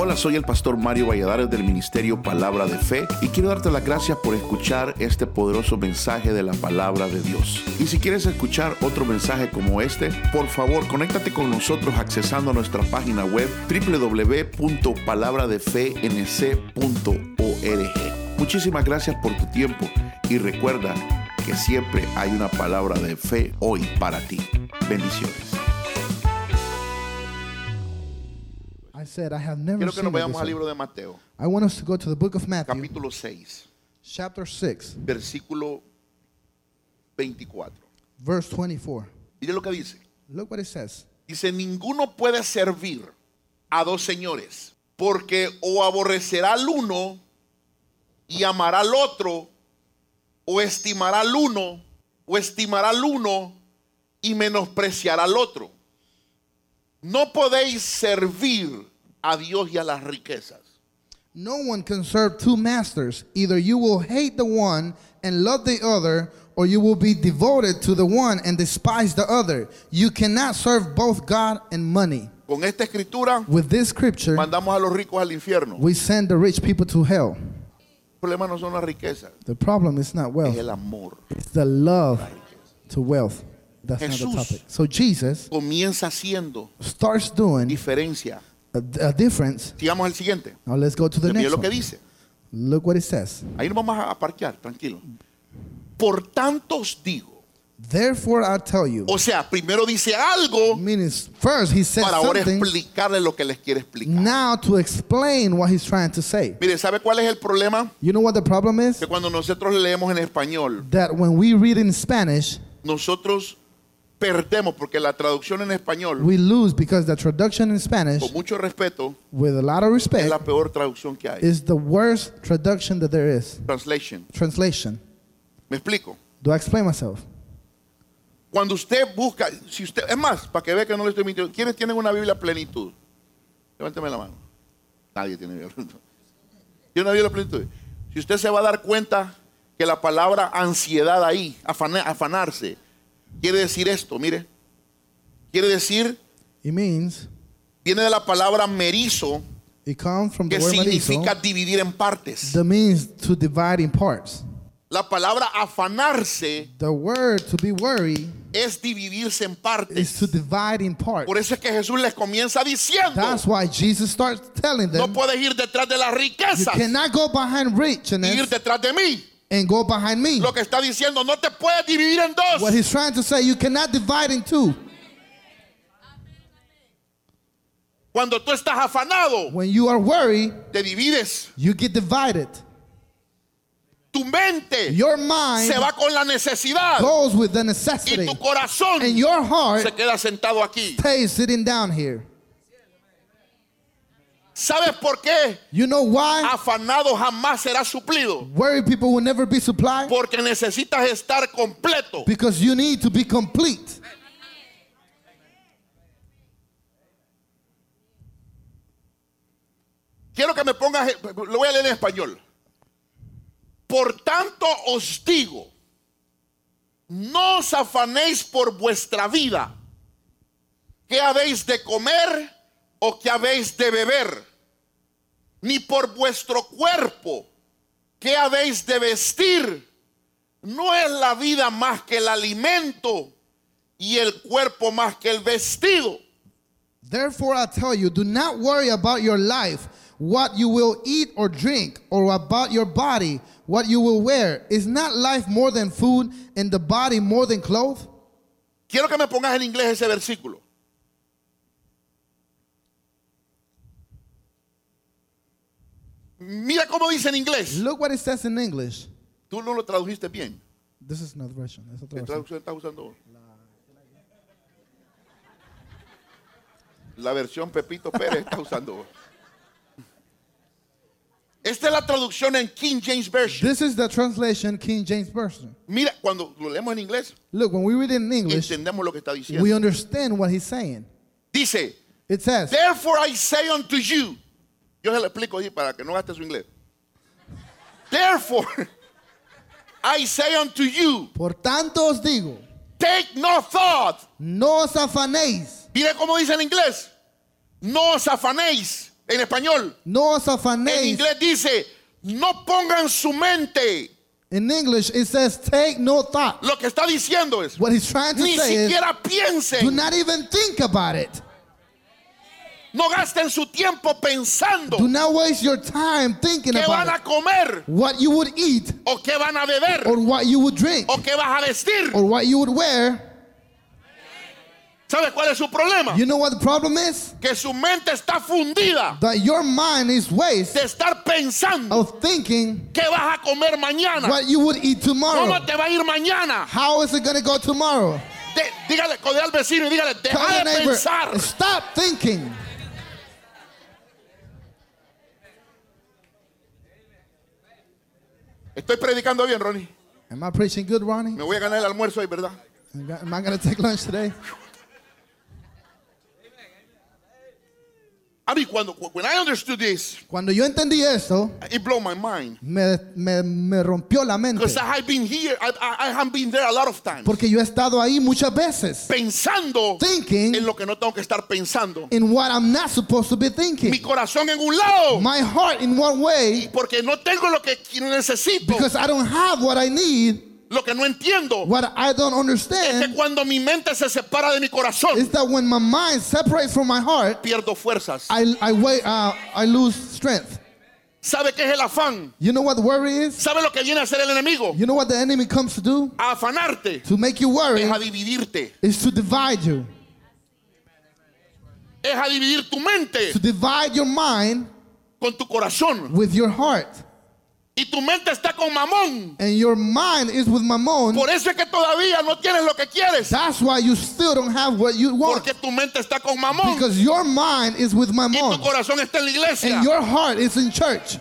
Hola, soy el pastor Mario Valladares del Ministerio Palabra de Fe y quiero darte las gracias por escuchar este poderoso mensaje de la Palabra de Dios. Y si quieres escuchar otro mensaje como este, por favor, conéctate con nosotros accesando a nuestra página web www.palabradefenc.org. Muchísimas gracias por tu tiempo y recuerda que siempre hay una palabra de fe hoy para ti. Bendiciones. Said I have never Quiero que seen nos it vayamos al way. libro de Mateo, I want us to go to the book of Matthew, capítulo 6, chapter 6, versículo 24. verse 24. Mire lo que dice. Look what it says. Dice, ninguno puede servir a dos señores, porque o aborrecerá al uno y amará al otro, o estimará al uno, o estimará al uno y menospreciará al otro. No podéis servir a Dios y a las riquezas. No one can serve two masters. Either you will hate the one and love the other, or you will be devoted to the one and despise the other. You cannot serve both God and money. Con esta escritura With this scripture, mandamos a los ricos al infierno. we send the rich people to hell. El problema no son las riquezas, The problem is not es wealth, el amor. it's the love to wealth. That's not Jesús. the topic. So Jesus Comienza haciendo starts doing diferencia. A, a difference. Sigamos al siguiente. Now let's go to the Mire next lo que one. dice. Look what it says. Ahí nos vamos a parquear, tranquilo. Por tanto os digo. Therefore, I tell you. O sea, primero dice algo Meaning, first he says para ahora something. explicarle lo que les quiere explicar. Now to explain what he's trying to say. Mire, ¿sabe cuál es el problema? You know what the problem is? Que cuando nosotros leemos en español, That when we read in Spanish, nosotros perdemos porque la traducción en español, we lose because the traduction in Spanish, con mucho respeto, with a lot of es respect, la peor traducción que hay. is the worst traduction that there is. Translation. Translation. ¿Me explico? Do I explain myself? Cuando usted busca, si usted, es más, para que vea que no le estoy mintiendo, ¿quiénes tienen una Biblia a plenitud? Levánteme la mano. Nadie tiene Biblia a plenitud. ¿Tiene una Biblia a plenitud? Si usted se va a dar cuenta que la palabra ansiedad ahí, afana- afanarse, quiere decir esto, mire. Quiere decir, It means viene de la palabra merizo, it comes from the que word significa dividir en partes. that means to divide in parts. La palabra afanarse The word to be worried es dividirse en partes. to divide in parts. Por eso es que Jesús les comienza diciendo, That's why Jesus starts telling no them, puedes ir detrás de las you riquezas cannot go behind ir detrás de mí. And go behind me. Lo que está diciendo, no te puedes dividir en What dos. he's trying to say, you cannot divide in two. Cuando tú estás afanado, When you are worried, te divides. you get divided. Tu mente Your mind se va con la necesidad goes with the y necessity, tu corazón and your heart se queda sentado aquí. stays sitting down here. ¿Sabes por qué? You know why? Afanado jamás será suplido. Worried people will never be supplied Porque necesitas estar completo. because you need to be complete. Quiero que me pongas, lo voy a leer en español. Por tanto os digo, no os afanéis por vuestra vida, qué habéis de comer o qué habéis de beber, ni por vuestro cuerpo, qué habéis de vestir. No es la vida más que el alimento y el cuerpo más que el vestido. Therefore, I tell you, do not worry about your life, what you will eat or drink, or about your body, what you will wear. Is not life more than food and the body more than clothes? Quiero que me pongas en inglés ese versículo. Mira cómo dice en inglés. Look what it says in English. Tú no lo tradujiste bien. This is not version. It's otra ¿Qué traducción estás usando? La versión Pepito Pérez está usando. Esta es la traducción en King James Version. This is the translation King James Version. Mira, cuando lo leemos en inglés, Look, when we read it in English, entendemos lo que está we diciendo. understand what he's saying. Dice, It says, Therefore I say unto you. Yo se lo explico ahí para que no gaste su inglés. Therefore I say unto you, Por tanto os digo, take no thought. no os afanéis. Mire cómo dice en inglés. No os afanéis. En español, No en safanéis. inglés dice, no pongan su mente. In English, it says, take no thought. Lo que está diciendo es, What he's trying to ni say is, siquiera do piensen, not even think about it. No gasten su tiempo pensando Do not waste your time thinking qué van about a it. comer What you would eat, o qué van a beber or what you would drink, o qué vas a vestir. or what you would wear. ¿Sabe cuál es su problema? You know what the problem is? Que su mente está fundida That your mind is waste de estar pensando of thinking qué vas a comer mañana, what you would eat cómo tomorrow. te va a ir mañana. How is it going to go tomorrow? De- dígale, al vecino y dígale, deja de neighbor, pensar. stop thinking. Estoy predicando bien, Ronnie. Am I preaching good, Ronnie? Me voy a ganar el almuerzo hoy, ¿verdad? Am I going to take lunch today? A mí, cuando, when I understood this, Cuando yo entendí esto, it blew my mind. me, me, me rompió la mente. Because I have been here, I, I, I have been there a lot of times. Porque yo he estado ahí muchas veces. Pensando Thinking en lo que no tengo que estar pensando. in what I'm not supposed to be Mi thinking. corazón en un lado, My heart in one way porque no tengo lo que necesito, because I don't have what I need, lo que no entiendo. what I don't Es que understand cuando mi mente se separa de mi corazón, is that when my mind separates from my heart, pierdo fuerzas. I, I, wait, uh, I lose strength. ¿Sabe qué es el afán? You know what worry is? ¿Sabe lo que viene a hacer el enemigo? You know what the enemy comes to do? A afanarte, To make you worry es a dividirte, is to divide you, es a dividir tu mente to divide your mind con tu corazón. with your heart. Y tu mente está con mamón. And your mind is with mammon. Por eso es que todavía no tienes lo que quieres. That's why you still don't have what you want. Porque tu mente está con mamón. Because your mind is with Y tu corazón está en la iglesia. And your heart is in church.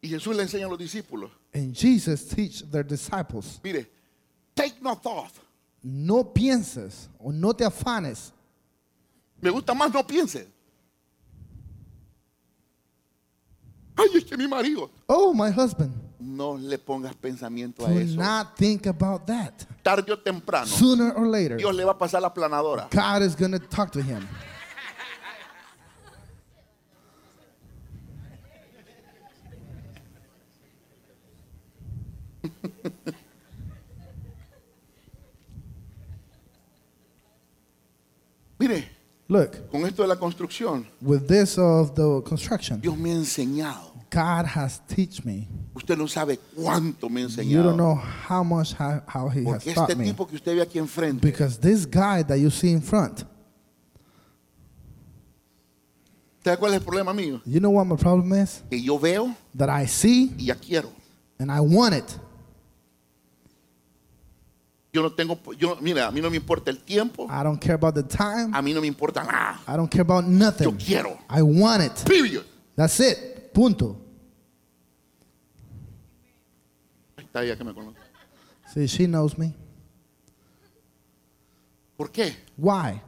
Y Jesús le enseña a los discípulos. And Jesus teach their disciples, Mire, take no thought. no pienses o no te afanes. Me gusta más no piense. Ay, es que mi marido. Oh, my husband, No le pongas pensamiento a do eso. not think about that. Tarde o temprano, Sooner or later, Dios le va a pasar la planadora. God is going to talk to him. Look, con esto de la construcción, with this of the construction, Dios me ha enseñado. God has teach me. Usted no sabe cuánto me ha You don't enseñado. know how much how, how he has Porque taught este me. tipo que usted ve aquí enfrente, Because this guy that you see in front, ¿sabe cuál es el problema mío? you know what my problem is? Que yo veo That I see y ya quiero. and I want it. Yo no tengo, yo, mira, a mí no me importa el tiempo, I don't care about the time. a mí no me importa nada. I don't care about Yo nothing. quiero. I want it. Period. That's it. Punto. Está ella que me conoce. See, she knows me. ¿Por qué? Why?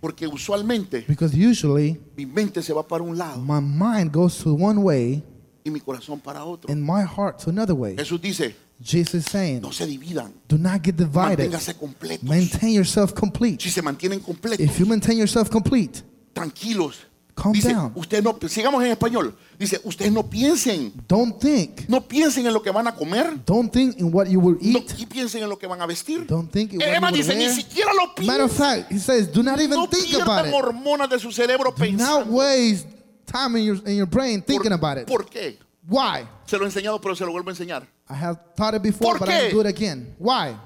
Porque usualmente Because usually mi mente se va para un lado my mind goes to one way y mi corazón para otro. and my heart to another way. Jesús dice, Jesus is saying, no se dividan, do not get divided. manténgase completos. Maintain yourself complete. Si se mantienen completos, If you maintain yourself complete, tranquilos. Calm dice, down. usted no, sigamos en español. Dice, ustedes no piensen, don't think. no piensen en lo que van a comer, Don't think in what you will no eat. y piensen en lo que van a vestir. Don't think in Eh, what Emma you will dice, ni wear. siquiera lo Matter of piensen. fact, he says, do not even No think about it. hormonas de su cerebro Do not pensando. waste time in your, in your brain thinking ¿Por- about it. ¿Por qué? Why? Se lo he enseñado, pero se lo vuelvo a enseñar. I have taught it before, ¿Por but? I'll do it again. Why?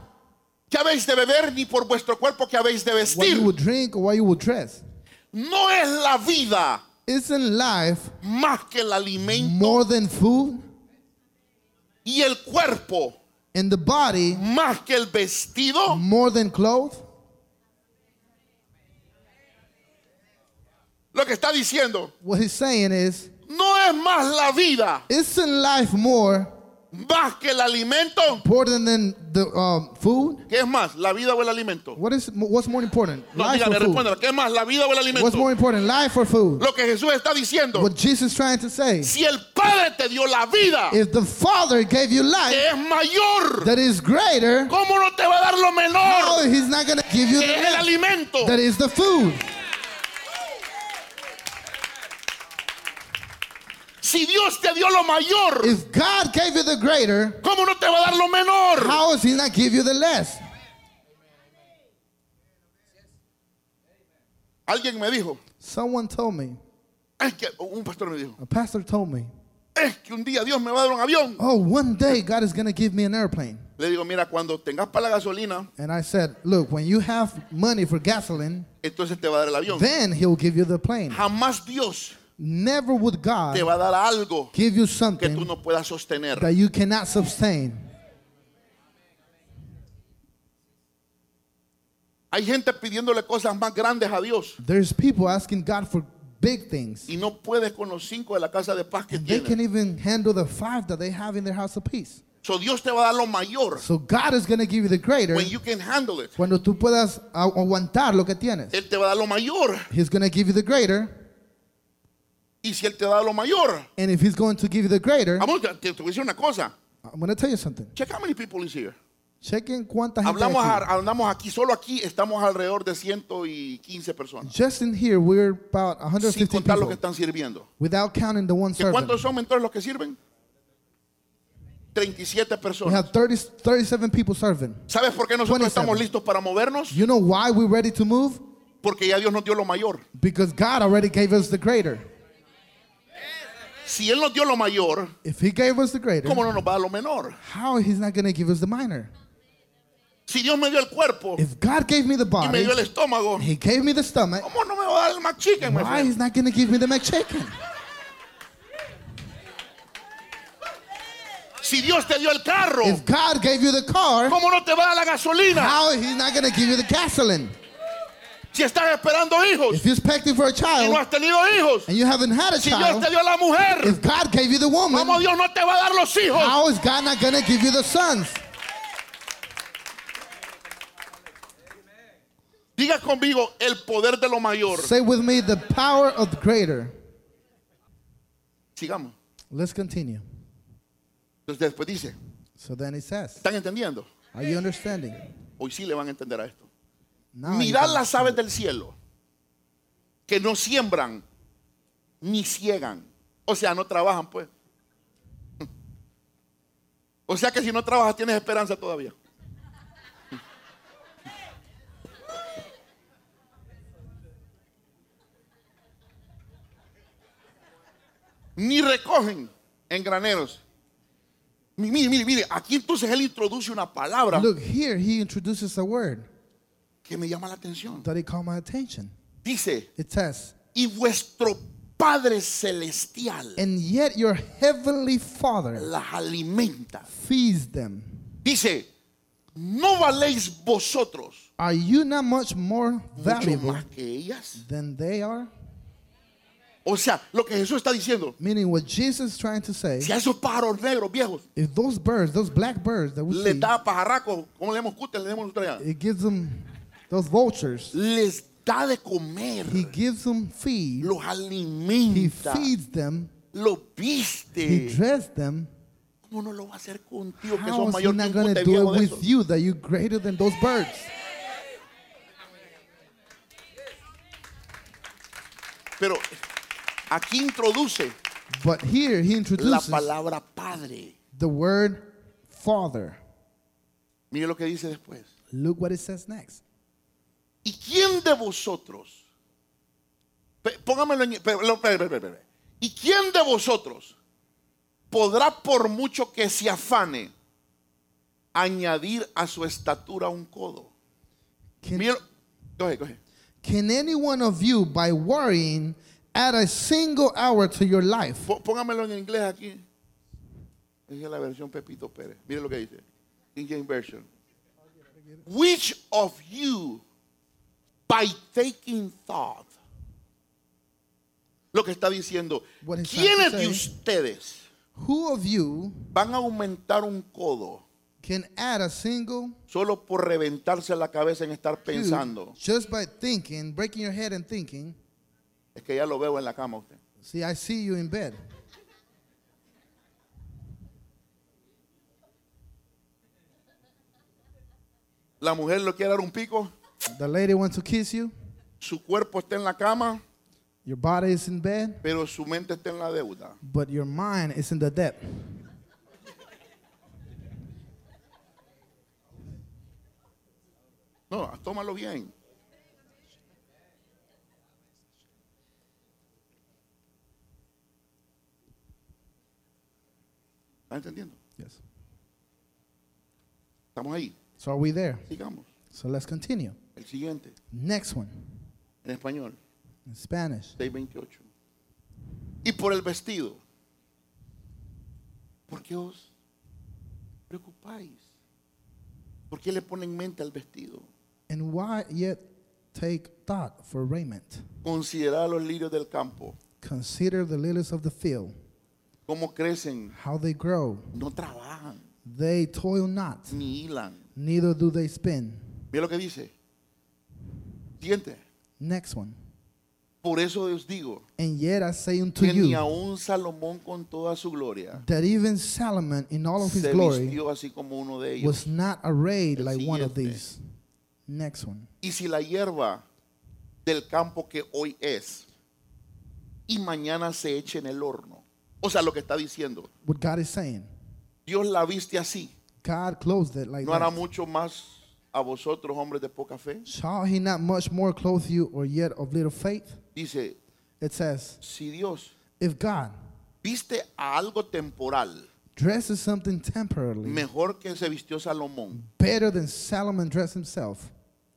¿Qué habéis de beber ni por vuestro cuerpo que habéis de What vestir? you will drink or what you will dress. No es la vida Isn't life más que el alimento more than food? y el cuerpo And the body más que el vestido. more than clothes? Lo que está diciendo, What he's saying is, no es más la vida isn't life more más que el alimento. important than the um, food? ¿Qué es más, la vida o el alimento? What is what's more important? No, life dígame, or food? ¿Qué es más, la vida o el What's more alimento? important, life or food? Lo que Jesús está diciendo. What Jesus is trying to say. Si el Padre te dio la vida, If the Father gave you que life es mayor, that is greater, ¿cómo no te va a dar lo menor? He's not going to give you Que the es el alimento. that is the food. Si Dios te dio lo mayor, If God gave you the greater, ¿cómo no te va a dar lo menor? how is He not give you the less? Alguien me dijo, Someone told me, es que un pastor me dijo, a pastor told me, es que un día Dios me va a dar un avión. oh, one day God is going to give me an airplane. Le digo, mira, cuando tengas para la gasolina, And I said, look, when you have money for gasoline, entonces te va a dar el avión. then He'll give you the plane. Jamás Dios Never would God te va a dar algo give you que tú something no puedas sostener. that you cannot sustain. Hay gente pidiéndole cosas más grandes a Dios There's people asking God for big things. y no puedes con los cinco de la casa de paz que And they can even handle the five that they have in their house of peace. So Dios te va a dar lo mayor So God is going to give you the greater when you can handle it. cuando tú puedas agu- aguantar lo que tienes. Él te va a dar lo mayor He's going to give you the greater. Y si Él te da lo mayor, And if He's going to give you the greater, vamos, te, te voy a decir una cosa. I'm going to tell you something. Check how many people is here. Chequen cuánta gente Hablamos, aquí. a- hablamos aquí, solo aquí estamos alrededor de 115 personas. Just in here, we're about Sin 150 contar los que people están sirviendo. without counting the one ¿Que servant. ¿Cuántos son mentores los que sirven? 37 We personas. have 30, 37 people serving. ¿Sabes por qué nosotros 27. estamos listos para movernos? You know why we're ready to move? Porque ya Dios nos dio lo mayor. Because God already gave us the greater. Si Él nos dio lo mayor, If He gave us the greater, ¿cómo no nos va a dar lo menor? how He's not going to give us the minor? Si Dios me dio el cuerpo If God gave me the y me body, dio el estómago, He gave me the stomach, ¿cómo no me va a dar el más chicken, my why friend? He's not going to give me the McChicken? Si Dios te dio el carro, If God gave you the car, ¿cómo no te va a dar la gasolina? how He's not going to give you the gasoline? Si estás esperando hijos If you're expecting for a y no has tenido hijos, and you haven't had a si Dios child, te dio la mujer, if God gave you the woman, ¿cómo Dios no te va a dar los hijos? how is God not going to give you the sons? Diga conmigo el poder de lo mayor. Say with me, the power of the greater. Sigamos. Let's continue. Entonces después dice, So then He says, ¿están entendiendo? Are you understanding? Hoy sí le van a entender a esto. Mirad las aves del cielo, que no siembran ni ciegan. O sea, no trabajan, pues. O sea que si no trabajas tienes esperanza todavía. Ni recogen en graneros. Mi- Mire, mire, mire, aquí entonces él introduce una palabra Look, here he introduces a word que me llama la atención. that he caught my attention. Dice, It says, y vuestro Padre Celestial And yet your heavenly Father las alimenta. feeds them. Dice, ¿no valéis vosotros Are you not much more mucho valuable más que ellas? than they are? O sea, lo que Jesús está diciendo, Meaning what Jesus is trying to say, si a esos pájaros negros viejos if those birds, those black birds that we les see, da pajarraco, ¿cómo le damos cute? Le damos allá. it gives them those vultures. Les da de comer, He gives them feed. los He feeds them. los He viste. dressed them. ¿Cómo no lo va a hacer contigo que How sos is he mayor que not un going to do it with esos? you that you're greater than those birds? Pero aquí introduce But here he la introduces palabra Padre. the word Father. Mire lo que dice después. Look what it says next. ¿Y quién de vosotros? Póngamelo en. ¿Y quién de vosotros podrá, por mucho que se afane, añadir a su estatura un codo? Can, Mira, coge, coge. can any one of you, by worrying, add a single hour to your life? Pó- Póngamelo en inglés aquí. Esa es la versión Pepito Pérez. Mire lo que dice. King James Version. Which of you, by taking thought, lo que está diciendo, ¿quiénes de ustedes Who of you van a aumentar un codo can add a single solo por reventarse la cabeza en estar pensando? just by thinking, breaking your head and thinking? Es que ya lo veo en la cama usted. See, I see you in bed. La mujer le quiere dar un pico, The lady wants to kiss you. su cuerpo está en la cama, Your body is in bed, pero su mente está en la deuda. but your mind is in the debt. No, tómalo bien. ¿Está entendiendo? Yes. Estamos ahí. So are we there? Sigamos. So let's continue. El siguiente, Next one en español, in Spanish. 628. Y por el vestido. ¿Por qué os preocupáis? ¿Por qué le ponen mente al vestido? And why yet take thought for raiment? Considerad los lirios del campo, Consider the lilies of the field, cómo crecen, how they grow. no trabajan, They toil not, ni hilan. neither do they spin. Mira lo que dice. Siguiente. Next one. Por eso os digo And yet I say unto que ni you aun Salomón con toda su gloria that even Solomon in all of his se glory vistió así como uno de ellos. was not arrayed El like one of siguiente. these. Next one. Y si la hierba del campo que hoy es y mañana se eche en el horno. O sea, lo que está diciendo, What God is saying. Dios la viste así. God clothed it like ¿No hará that. mucho más a vosotros, hombres de poca fe? Shall he not much more clothe you or yet of little faith? Dice, It says, si Dios if God viste a algo temporal dresses something temporarily mejor que se vistió Salomón, better than Solomon dressed himself,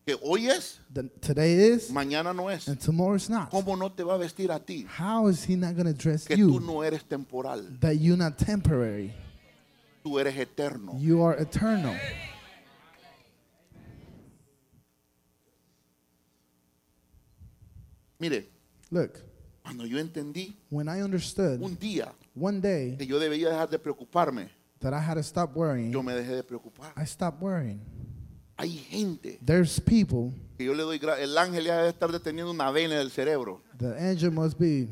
que hoy es, then today is mañana no es, and tomorrow is not. ¿cómo no te va a vestir a ti? How is he not going to dress Que tú you no eres temporal, that you're not temporary? tú eres eterno. You are eternal. Mire, Look, cuando yo entendí when I understood un día one day que yo debía dejar de preocuparme, that I had to stop worrying, yo me dejé de preocupar. I stopped worrying. Hay gente There's people, que yo le doy el ángel ya debe estar deteniendo una vena del cerebro the angel must be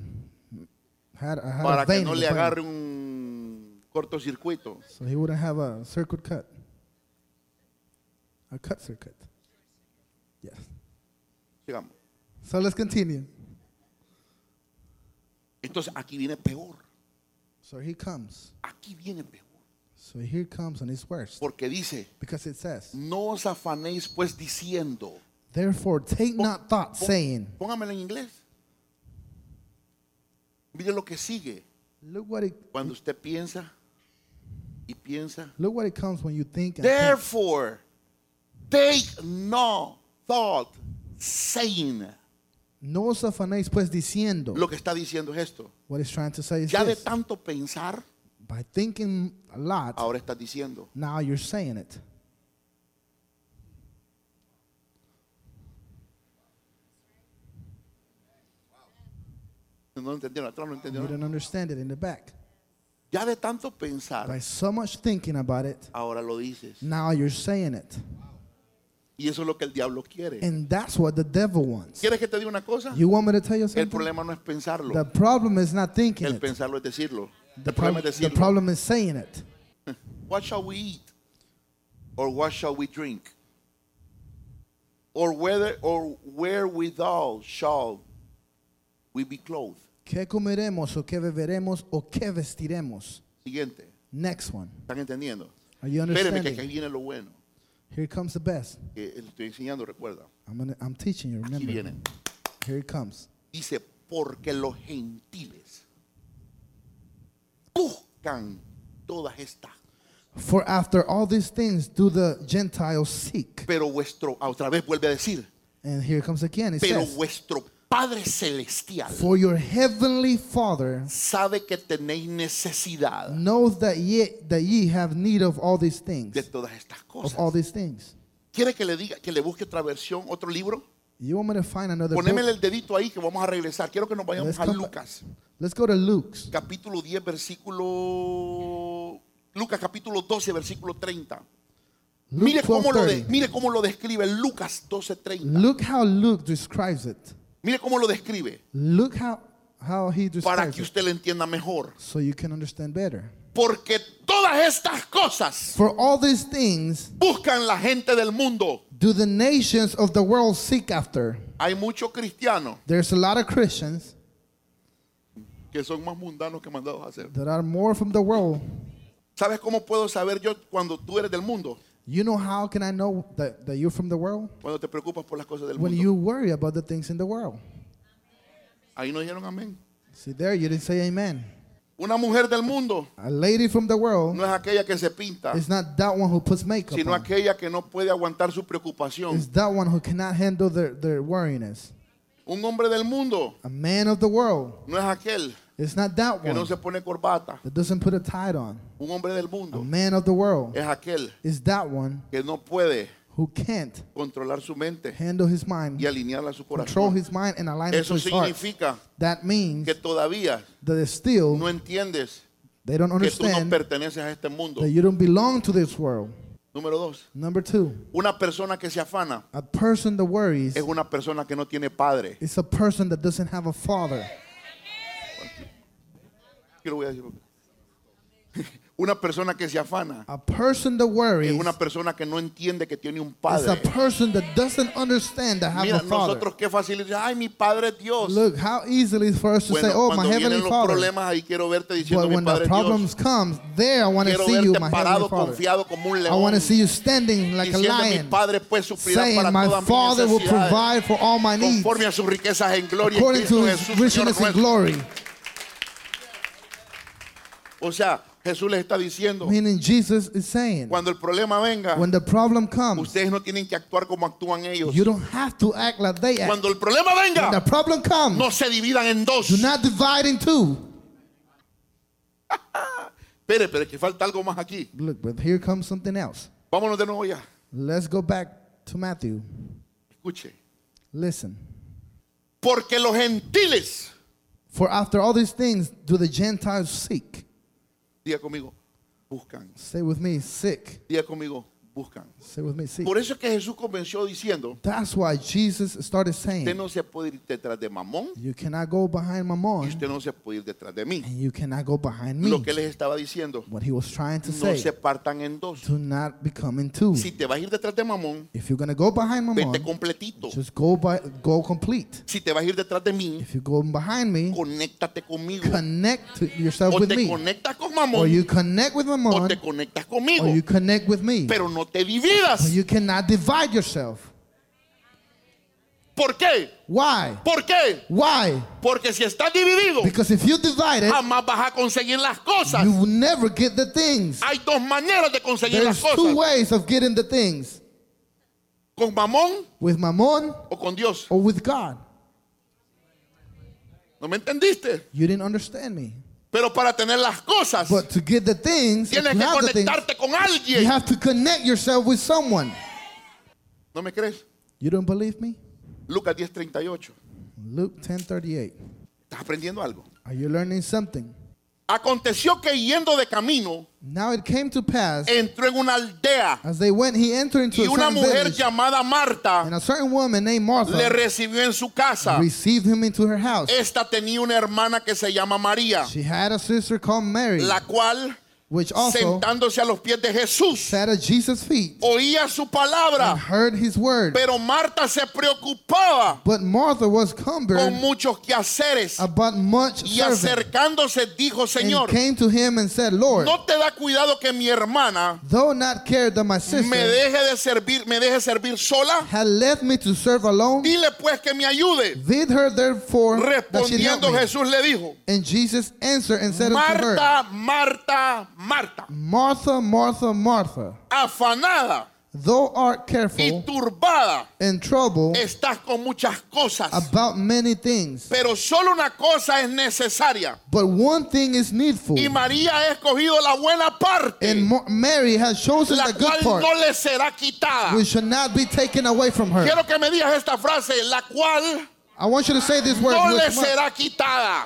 had, had para a que no le agarre un cortocircuito. so he wouldn't have a circuit cut, a cut circuit. Yes. Sigamos. So let's continue. Entonces aquí viene peor. So he comes. Aquí viene peor. So here comes and it's worse Porque dice, because it says, no os afanéis pues diciendo. "Therefore take not thought, Pon- saying." Póngamelo en inglés. Mire lo que sigue. Look what it Cuando usted piensa y piensa. look what it comes when you think. And think. Therefore, take no thought saying. No os afanéis pues diciendo. Lo que está diciendo es esto. What it's trying to say is Ya de this. tanto pensar, By thinking a lot, ahora estás diciendo. now you're saying it. No lo entendieron, atrás no You entendieron. don't understand it in the back. Ya de tanto pensar, By so much thinking about it, ahora lo dices. now you're saying it. Y eso es lo que el diablo quiere. And that's what the devil wants. ¿Quieres que te diga una cosa? You want me to tell you El something? problema no es pensarlo. The problem is not thinking El it. pensarlo es decirlo. The, El problema es the decirlo. problem is saying it. What shall we eat? Or what shall we drink? Or whether or wherewithal shall we be clothed? ¿Qué comeremos o qué beberemos o qué vestiremos? Siguiente. Next one. ¿Están entendiendo? Are you Espérenme que aquí understanding? viene lo bueno. Here comes the best. Que le estoy enseñando, recuerda. I'm, gonna, I'm teaching you, Aquí remember. viene. Here it comes. Dice, porque los gentiles buscan todas estas. For after all these things do the Gentiles seek. Pero vuestro, otra vez vuelve a decir, And here it comes again. It pero says, vuestro Padre Celestial For your heavenly Father sabe que tenéis necesidad knows that ye, that ye have need of all these things. de todas estas Of all cosas. these things. ¿Quiere que le diga, que le busque otra versión, otro libro? You want me to find another Ponémele el dedito ahí que vamos a regresar. Quiero que nos vayamos Let's a Lucas. Let's go to Luke's. capítulo 10, versículo... Lucas capítulo 12, versículo 30. Luke Mire cómo, lo de- 12:30. mire cómo lo describe Lucas 12, 30. Look how Luke describes it. Mire cómo lo describe Look how, how he para que usted lo entienda mejor. so you can understand better. Porque todas estas cosas For all these things buscan la gente del mundo. do the nations of the world seek after. Hay muchos cristianos There's a lot of Christians que son más mundanos que mandados a hacer. that are more from the world. ¿Sabes cómo puedo saber yo cuando tú eres del mundo? You know how can I know that, that you're from the world? Cuando te preocupas por las cosas del When mundo. you worry about the things in the world. Ahí no dijeron amén. See there, you didn't say amen. Una mujer del mundo A lady from the world no es aquella que se pinta, is not that one who puts makeup sino on. aquella que no puede aguantar su preocupación. It's that one who cannot handle their, their worriness. Un hombre del mundo A man of the world no es aquel is not that que no one se pone corbata. that doesn't put a tie on. Un hombre del A mundo man of the world es aquel is that one que no puede who can't controlar su mente handle his mind, y alinearla a su control corazón. his mind, and align it to Eso his heart. significa That means que todavía that still no entiendes they don't que tú no understand perteneces a este mundo. that you don't belong to this world. Número dos, Number two, una persona que se afana a person that worries es una persona que no tiene padre. is a person that doesn't have a father. ¿Qué le voy a decir? Una persona que se afana A person that es una persona que no entiende que tiene un is a padre. person that doesn't understand that have Mira, a father. nosotros qué fácil ay, mi padre es Dios. Look how is for us to Bueno, say, "Oh, my heavenly los father." problemas, ahí quiero verte diciendo But mi when the padre Dios. problems comes, there I want to see you, my parado, heavenly father. confiado como un I león. want to see you standing like a mi lion, padre pues suplirá saying, para "My todas mis father will provide for all my needs conforme a sus riquezas en gloria according Cristo to His Jesús. O sea, Jesús les está diciendo, Meaning Jesus is saying, cuando el problema venga, when the problem comes, ustedes no tienen que actuar como actúan ellos. you don't have to act like they act. Cuando el problema When the venga, problem comes, no se dividan en dos. do not divide in two. Espere, pero es que falta algo más aquí. Look, but here comes something else. Vámonos de nuevo ya. Let's go back to Matthew. Escuche. Listen. Porque los gentiles, For after all these things do the Gentiles seek. Diga conmigo, buscan. Say with me, sick. Diga conmigo, buscan. Say with me, seek. Por eso es que Jesús convenció diciendo, That's why Jesus started usted saying, no se puede ir detrás de Mamón You cannot go behind y Mammon, usted no se puede ir detrás de mí. and you cannot go behind me. Lo que les estaba diciendo, What he was trying to no say, se partan en dos. do not become in two. Si te vas a ir detrás de Mamón, If you're to go behind vete Mammon, completito. just go by, go complete. Si te vas a ir detrás de mí, If you go behind me, conéctate conmigo. connect yourself O with te me. conectas con Or Mamón you connect with o Mammon, te conectas or conmigo. you connect with me. Pero no te dividas. But you cannot divide yourself. ¿Por qué? Why? ¿Por qué? Why? Porque si estás dividido, Because if you divide it, jamás vas a conseguir las cosas. you will never get the things. Hay dos maneras de conseguir las There's two cosas. ways of getting the things Con Mamón with Mammon o con Dios. or with God. ¿No me entendiste? You didn't understand me. Pero para tener las cosas, But to get the things, tienes you que things, conectarte con you alguien. have to connect yourself with someone. ¿No me crees? You don't believe me? Lucas 10:38. Luke 10:38. ¿Estás aprendiendo algo? Are you learning something? Aconteció que yendo de camino, Now it came to pass entró en una aldea as they went, he entered into y a una certain mujer village, llamada and Marta a certain woman named le Martha recibió en su casa. received him into her house. Esta tenía una hermana que se llama María, She had a sister called Mary, la cual, which also sentándose a los pies de Jesús, sat at Jesus' feet oía su and palabra. heard his word. Pero Marta se preocupaba But Martha was con cumbered muchos quehaceres about much y serving, acercándose dijo, and Señor, came to him and said, Lord, no te da cuidado que mi hermana though not cared that my me sister deje de servir, me deje servir sola. had left me to serve alone, Dile pues que me ayude. bid her therefore that she help Respondiendo me. Jesús le dijo, And Jesus answered and said unto her, Marta, Marta, Marta, Martha, Martha, Martha, afanada thou art y careful turbada, and trouble estás con muchas cosas, about many things, pero solo una cosa es necesaria. but one thing is needful. Y María ha escogido la buena parte, And Mary has chosen la the good cual part, no le será quitada. which shall not be taken away from her. Quiero que me digas esta frase, la cual I want you to say this word. no le será quitada.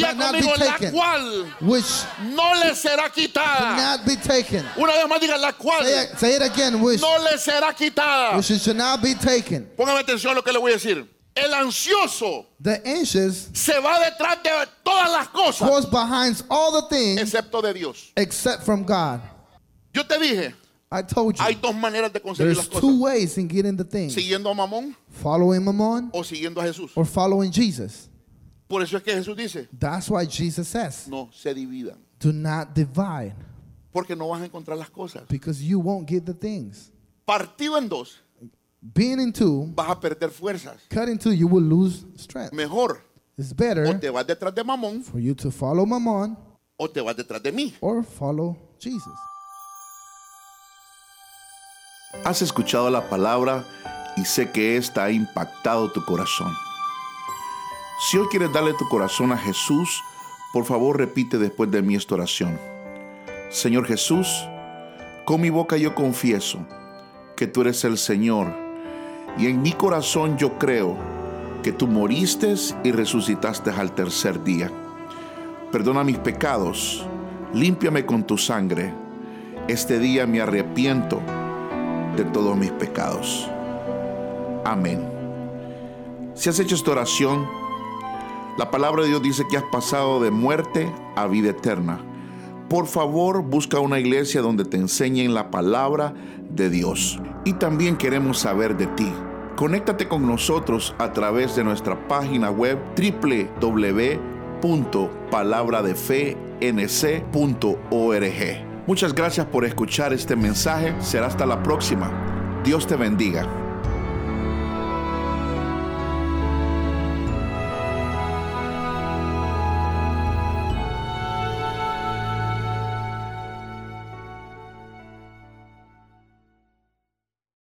Not be conmigo, la taken, cual which no le será quitada. cannot be taken. Una vez más diga, la cual Say it, say it again, which, no le será quitada. which it shall not be taken. Póngame atención a lo que le voy a decir. El ansioso The anxious se va detrás de todas las cosas, goes behind all the things excepto de Dios. except from God. Yo te dije, I told you, hay dos maneras de conseguir las there's cosas. two ways in getting the things. Siguiendo a Mamón Following Mammon o siguiendo a Jesús. or following Jesus. Por eso es que Jesús dice, That's why Jesus says, no se dividan. do not divide Porque no vas a encontrar las cosas. because you won't get the things. Partido en dos, Being in two, vas a perder fuerzas. cut in two, you will lose strength. Mejor, It's o better te vas detrás de Mamón for you to follow Mammon o te vas detrás de mí. or follow Jesus. Has escuchado la palabra y sé que esta ha impactado tu corazón. Si hoy quieres darle tu corazón a Jesús, por favor repite después de mí esta oración. Señor Jesús, con mi boca yo confieso que tú eres el Señor y en mi corazón yo creo que tú moriste y resucitaste al tercer día. Perdona mis pecados, límpiame con tu sangre. Este día me arrepiento de todos mis pecados. Amén. Si has hecho esta oración, la palabra de Dios dice que has pasado de muerte a vida eterna. Por favor, busca una iglesia donde te enseñen la palabra de Dios. Y también queremos saber de ti. Conéctate con nosotros a través de nuestra página web www.palabradefenc.org. Muchas gracias por escuchar este mensaje. Será hasta la próxima. Dios te bendiga.